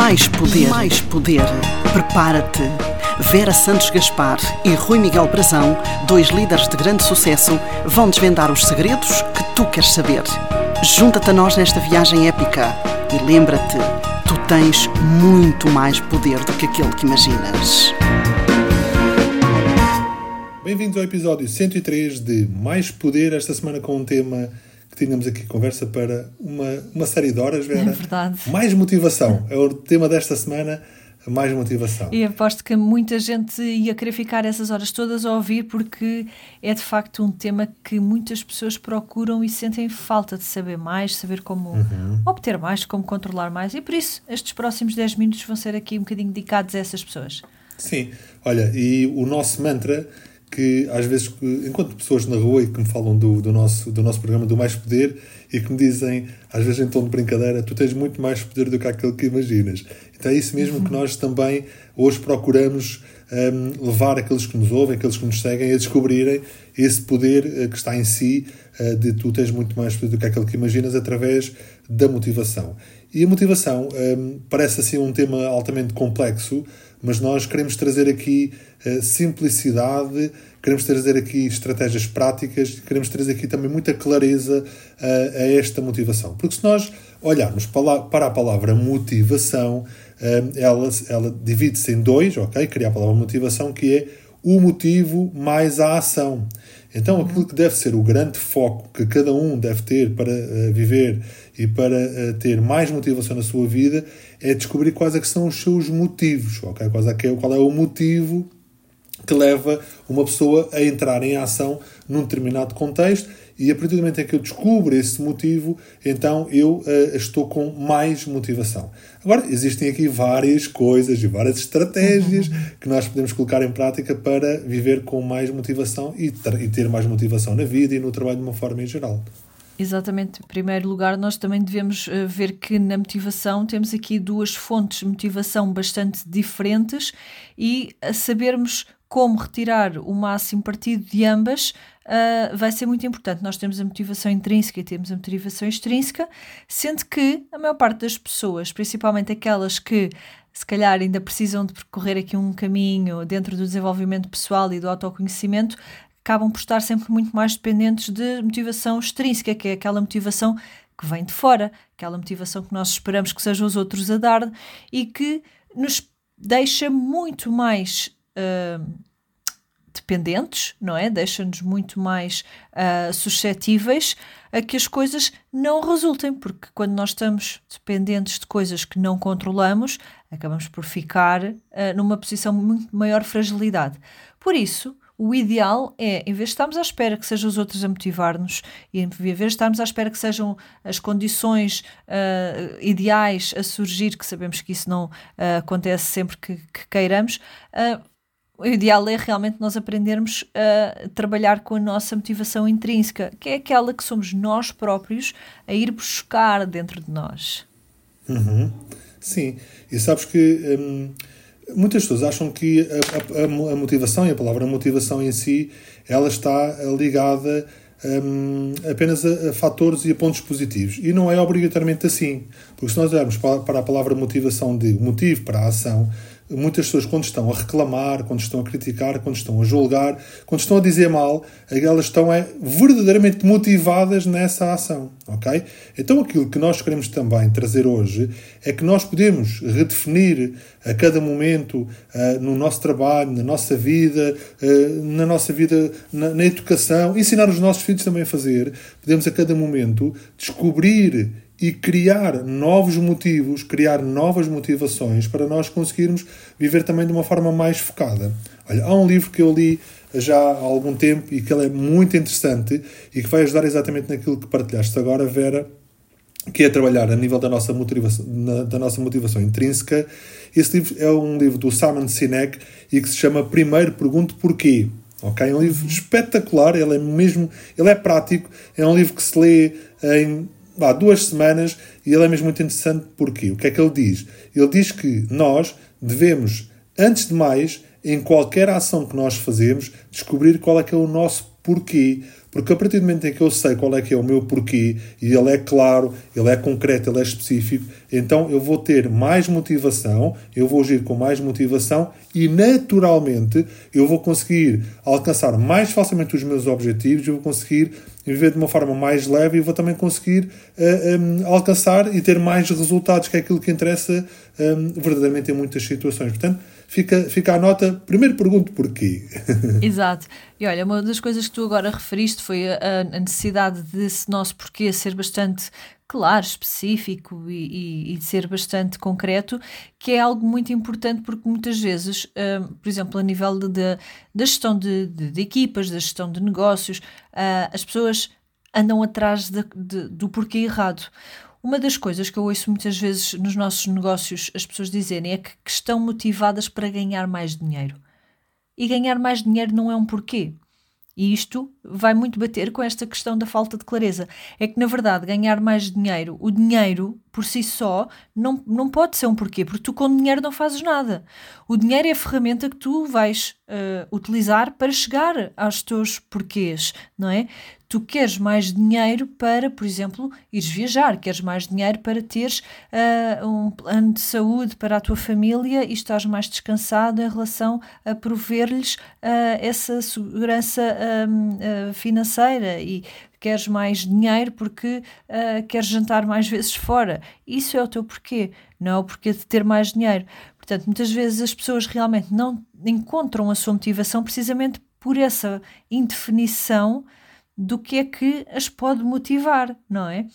Mais poder. Mais poder. Prepara-te. Vera Santos Gaspar e Rui Miguel Brazão, dois líderes de grande sucesso, vão desvendar os segredos que tu queres saber. Junta-te a nós nesta viagem épica e lembra-te, tu tens muito mais poder do que aquele que imaginas. Bem-vindos ao episódio 103 de Mais Poder, esta semana com um tema que tínhamos aqui conversa para uma, uma série de horas, Vera. É verdade. Mais motivação. É o tema desta semana, mais motivação. E aposto que muita gente ia querer ficar essas horas todas a ouvir porque é de facto um tema que muitas pessoas procuram e sentem falta de saber mais, saber como uhum. obter mais, como controlar mais. E por isso, estes próximos 10 minutos vão ser aqui um bocadinho dedicados a essas pessoas. Sim, olha, e o nosso mantra que às vezes encontro pessoas na rua e que me falam do, do, nosso, do nosso programa do Mais Poder e que me dizem, às vezes em tom de brincadeira, tu tens muito mais poder do que aquilo que imaginas. Então é isso mesmo uhum. que nós também hoje procuramos um, levar aqueles que nos ouvem, aqueles que nos seguem, a descobrirem esse poder uh, que está em si uh, de tu tens muito mais poder do que aquilo que imaginas através da motivação. E a motivação um, parece assim um tema altamente complexo, mas nós queremos trazer aqui uh, simplicidade, queremos trazer aqui estratégias práticas, queremos trazer aqui também muita clareza uh, a esta motivação. Porque se nós olharmos para a palavra motivação, uh, ela, ela divide-se em dois, ok? Cria a palavra motivação, que é o motivo mais a ação. Então, aquilo que deve ser o grande foco que cada um deve ter para uh, viver e para uh, ter mais motivação na sua vida é descobrir quais é que são os seus motivos, ok? Qual é, qual é o motivo que leva uma pessoa a entrar em ação num determinado contexto e a partir do momento em que eu descubro esse motivo, então eu uh, estou com mais motivação. Agora, existem aqui várias coisas e várias estratégias uhum. que nós podemos colocar em prática para viver com mais motivação e, e ter mais motivação na vida e no trabalho de uma forma em geral. Exatamente. Em primeiro lugar, nós também devemos uh, ver que na motivação temos aqui duas fontes de motivação bastante diferentes e a sabermos como retirar o máximo partido de ambas uh, vai ser muito importante. Nós temos a motivação intrínseca e temos a motivação extrínseca, sendo que a maior parte das pessoas, principalmente aquelas que se calhar ainda precisam de percorrer aqui um caminho dentro do desenvolvimento pessoal e do autoconhecimento, acabam por estar sempre muito mais dependentes de motivação extrínseca, que é aquela motivação que vem de fora, aquela motivação que nós esperamos que sejam os outros a dar e que nos deixa muito mais uh, dependentes, não é? Deixa-nos muito mais uh, suscetíveis a que as coisas não resultem, porque quando nós estamos dependentes de coisas que não controlamos, acabamos por ficar uh, numa posição de muito maior fragilidade. Por isso, o ideal é, em vez de estarmos à espera que sejam os outros a motivar-nos e em vez de estarmos à espera que sejam as condições uh, ideais a surgir, que sabemos que isso não uh, acontece sempre que, que queiramos, uh, o ideal é realmente nós aprendermos a trabalhar com a nossa motivação intrínseca, que é aquela que somos nós próprios a ir buscar dentro de nós. Uhum. Sim, e sabes que hum, muitas pessoas acham que a, a, a, motivação e a palavra motivação em si ela está ligada hum, apenas a, a, fatores e a pontos positivos. E não é obrigatoriamente assim. Porque se nós olharmos para, para a palavra motivação de motivo para a ação, muitas pessoas, quando estão a reclamar, quando estão a criticar, quando estão a julgar, quando estão a dizer mal, elas estão é, verdadeiramente motivadas nessa ação, ok? Então aquilo que nós queremos também trazer hoje é que nós podemos redefinir a cada momento uh, no nosso trabalho, na nossa vida, uh, na nossa vida, na, na educação, ensinar os nossos filhos também a fazer, podemos a cada momento descobrir e criar novos motivos, criar novas motivações para nós conseguirmos viver também de uma forma mais focada. Olha, há um livro que eu li já há algum tempo e que ele é muito interessante e que vai ajudar exatamente naquilo que partilhaste agora, Vera, que é trabalhar a nível da nossa motivação, da nossa motivação intrínseca. Esse livro é um livro do Simon Sinek e que se chama Primeiro Pergunto Porquê. Ok, é um livro espetacular, ele é mesmo, ele é prático, é um livro que se lê em há duas semanas e ele é mesmo muito interessante porque o que é que ele diz? Ele diz que nós devemos, antes de mais, em qualquer ação que nós fazemos, descobrir qual é que é o nosso porquê. Porque a partir do momento em que eu sei qual é que é o meu porquê e ele é claro, ele é concreto, ele é específico, então eu vou ter mais motivação, eu vou agir com mais motivação e naturalmente eu vou conseguir alcançar mais facilmente os meus objetivos, eu vou conseguir viver de uma forma mais leve e vou também conseguir uh, eh, um, alcançar e ter mais resultados, que é aquilo que interessa um, verdadeiramente em muitas situações. Portanto, fica, fica a nota. Primeiro pergunto porquê. Exato. E olha, uma das coisas que tu agora referiste foi a, a necessidade desse nosso porquê ser bastante claro, específico e, e, e, ser bastante concreto, que é algo muito importante porque muitas vezes, uh, por exemplo, a nível da gestão de, de, de, equipas, da gestão de negócios, uh, as pessoas andam atrás de, do porquê errado. Uma das coisas que eu ouço muitas vezes nos nossos negócios as pessoas dizerem é que, que estão motivadas para ganhar mais dinheiro. E ganhar mais dinheiro não é um porquê. E isto vai muito bater com esta questão da falta de clareza. É que, na verdade, ganhar mais dinheiro, o dinheiro por si só, não, não pode ser um porquê, porque tu com dinheiro não fazes nada. O dinheiro é a ferramenta que tu vais uh, utilizar para chegar aos teus porquês, não é? Tu queres mais dinheiro para, por exemplo, ires viajar, queres mais dinheiro para teres uh, um plano de saúde para a tua família e estás mais descansado em relação a prover-lhes uh, essa segurança uh, financeira e queres mais dinheiro porque queres jantar mais vezes fora. Isso é o teu porquê, não é o porquê de ter mais dinheiro. Portanto, muitas vezes as pessoas realmente não encontram a sua motivação precisamente por essa indefinição do que é que as pode motivar, não é?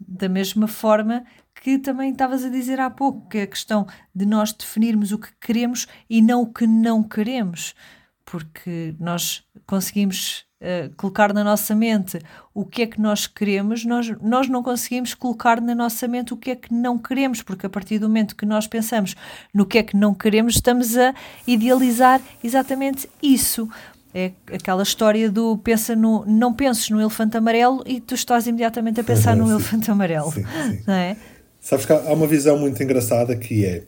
Da mesma forma que também estavas a dizer há pouco, que é a questão de nós definirmos o que queremos e não o que não queremos, porque nós conseguimos uh, colocar na nossa mente o que é que nós queremos, nós, nós não conseguimos colocar na nossa mente o que é que não queremos, porque a partir do momento que nós pensamos no que é que não queremos, estamos a idealizar exatamente isso. É aquela história do pensa no, não penses no elefante amarelo e tu estás imediatamente a pensar no elefante amarelo. Sim, sim. Não é? Sabes que há uma visão muito engraçada que é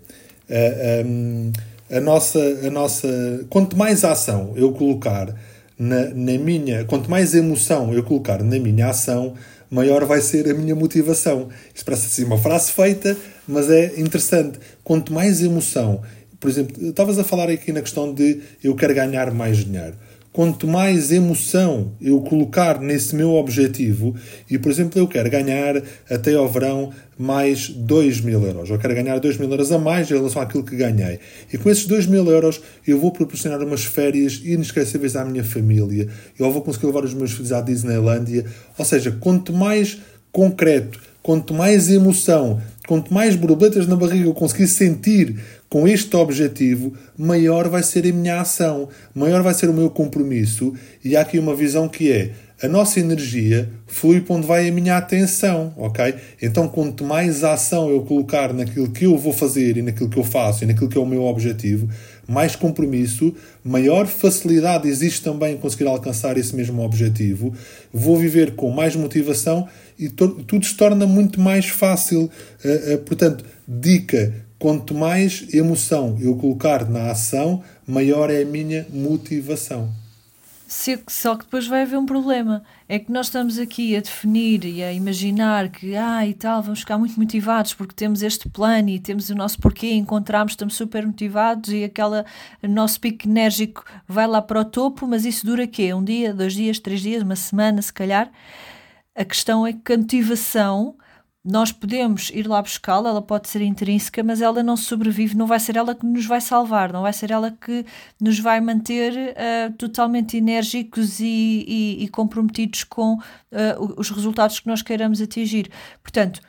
a, eh, ehm, a nossa, a nossa. Quanto mais ação eu colocar na, na minha. Quanto mais emoção eu colocar na minha ação, maior vai ser a minha motivação. Isto parece assim uma frase feita, mas é interessante. Quanto mais emoção. Por exemplo, estavas a falar aqui na questão de eu quero ganhar mais dinheiro quanto mais emoção eu colocar nesse meu objetivo, e por exemplo, eu quero ganhar até ao verão mais 2 mil euros, eu quero ganhar 2 mil euros a mais em relação àquilo que ganhei, e com esses 2 mil euros eu vou proporcionar umas férias inesquecíveis à minha família, eu vou conseguir levar os meus filhos à Disneylândia, ou seja, quanto mais concreto, quanto mais emoção, quanto mais borboletas na barriga eu conseguir sentir com este objetivo, maior vai ser a minha ação, maior vai ser o meu compromisso. E há aqui uma visão que é a nossa energia flui para onde vai a minha atenção, ok? Então, quanto mais ação eu colocar naquilo que eu vou fazer e naquilo que eu faço e naquilo que é o meu objetivo, mais compromisso, maior facilidade existe também em conseguir alcançar esse mesmo objetivo. Vou viver com mais motivação e tudo se torna muito mais fácil. Uh, uh, portanto, dica: Quanto mais emoção eu colocar na ação, maior é a minha motivação. Só que depois vai haver um problema. É que nós estamos aqui a definir e a imaginar que, ah, e tal, vamos ficar muito motivados porque temos este plano e temos o nosso porquê, encontramos, estamos super motivados e aquele nosso pico enérgico vai lá para o topo, mas isso dura quê? Um dia, dois dias, três dias, uma semana, se calhar. A questão é que a motivação nós podemos ir lá buscá-la, ela pode ser intrínseca, mas ela não sobrevive, não vai ser ela que nos vai salvar, não vai ser ela que nos vai manter uh, totalmente enérgicos e, e, e comprometidos com uh, os resultados que nós queiramos atingir. Portanto,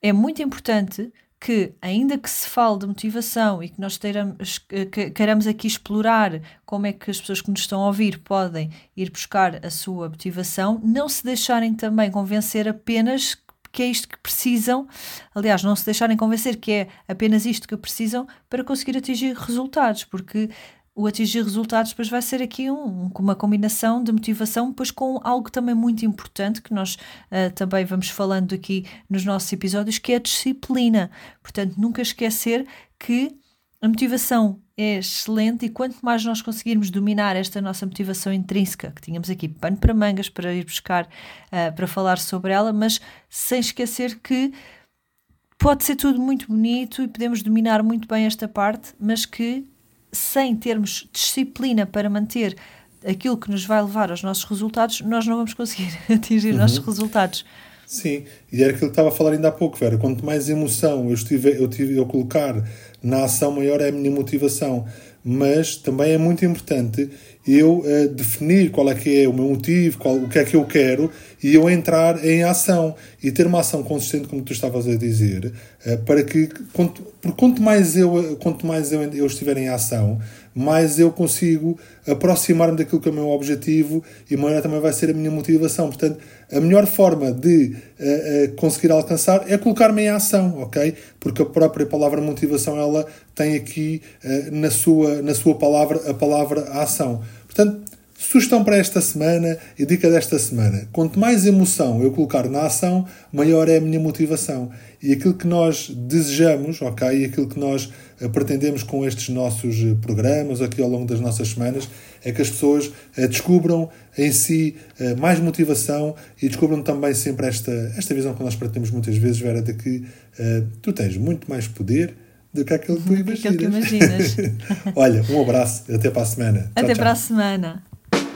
é muito importante que, ainda que se fale de motivação e que nós teiramos, que queiramos aqui explorar como é que as pessoas que nos estão a ouvir podem ir buscar a sua motivação, não se deixarem também convencer apenas que é isto que precisam, aliás, não se deixarem convencer que é apenas isto que precisam para conseguir atingir resultados, porque o atingir resultados depois vai ser aqui um, uma combinação de motivação, depois com algo também muito importante que nós uh, também vamos falando aqui nos nossos episódios, que é a disciplina. Portanto, nunca esquecer que a motivação é excelente e quanto mais nós conseguirmos dominar esta nossa motivação intrínseca, que tínhamos aqui pano para mangas para ir buscar, uh, para falar sobre ela, mas sem esquecer que pode ser tudo muito bonito e podemos dominar muito bem esta parte, mas que sem termos disciplina para manter aquilo que nos vai levar aos nossos resultados, nós não vamos conseguir atingir uhum. nossos resultados. Sim, e era aquilo que estava a falar ainda há pouco, Vera. Quanto mais emoção eu, estive, eu, tive, eu colocar na ação, maior é a minha motivação. Mas também é muito importante eu uh, definir qual é que é o meu motivo, qual, o que é que eu quero e eu entrar em ação e ter uma ação consistente, como tu estavas a dizer, uh, para que, quanto, porque quanto mais eu, quanto mais eu, eu estiver em ação, mais eu consigo aproximar-me daquilo que é o meu objetivo e maior também vai ser a minha motivação. Portanto, a melhor forma de uh, uh, conseguir alcançar é colocar-me em ação, ok? Porque a própria palavra motivação ela tem aqui uh, na, sua, na sua palavra a palavra ação. Portanto, sugestão para esta semana e dica desta semana: quanto mais emoção eu colocar na ação, maior é a minha motivação. E aquilo que nós desejamos, ok? E aquilo que nós eh, pretendemos com estes nossos eh, programas aqui ao longo das nossas semanas é que as pessoas eh, descubram em si mais motivação e descubram também sempre esta, esta visão que nós pretendemos muitas vezes, Vera, de que uh, tu tens muito mais poder do que aquilo que tu imaginas. Que imaginas. Olha, um abraço, até para a semana. Até tchau, tchau. para a semana.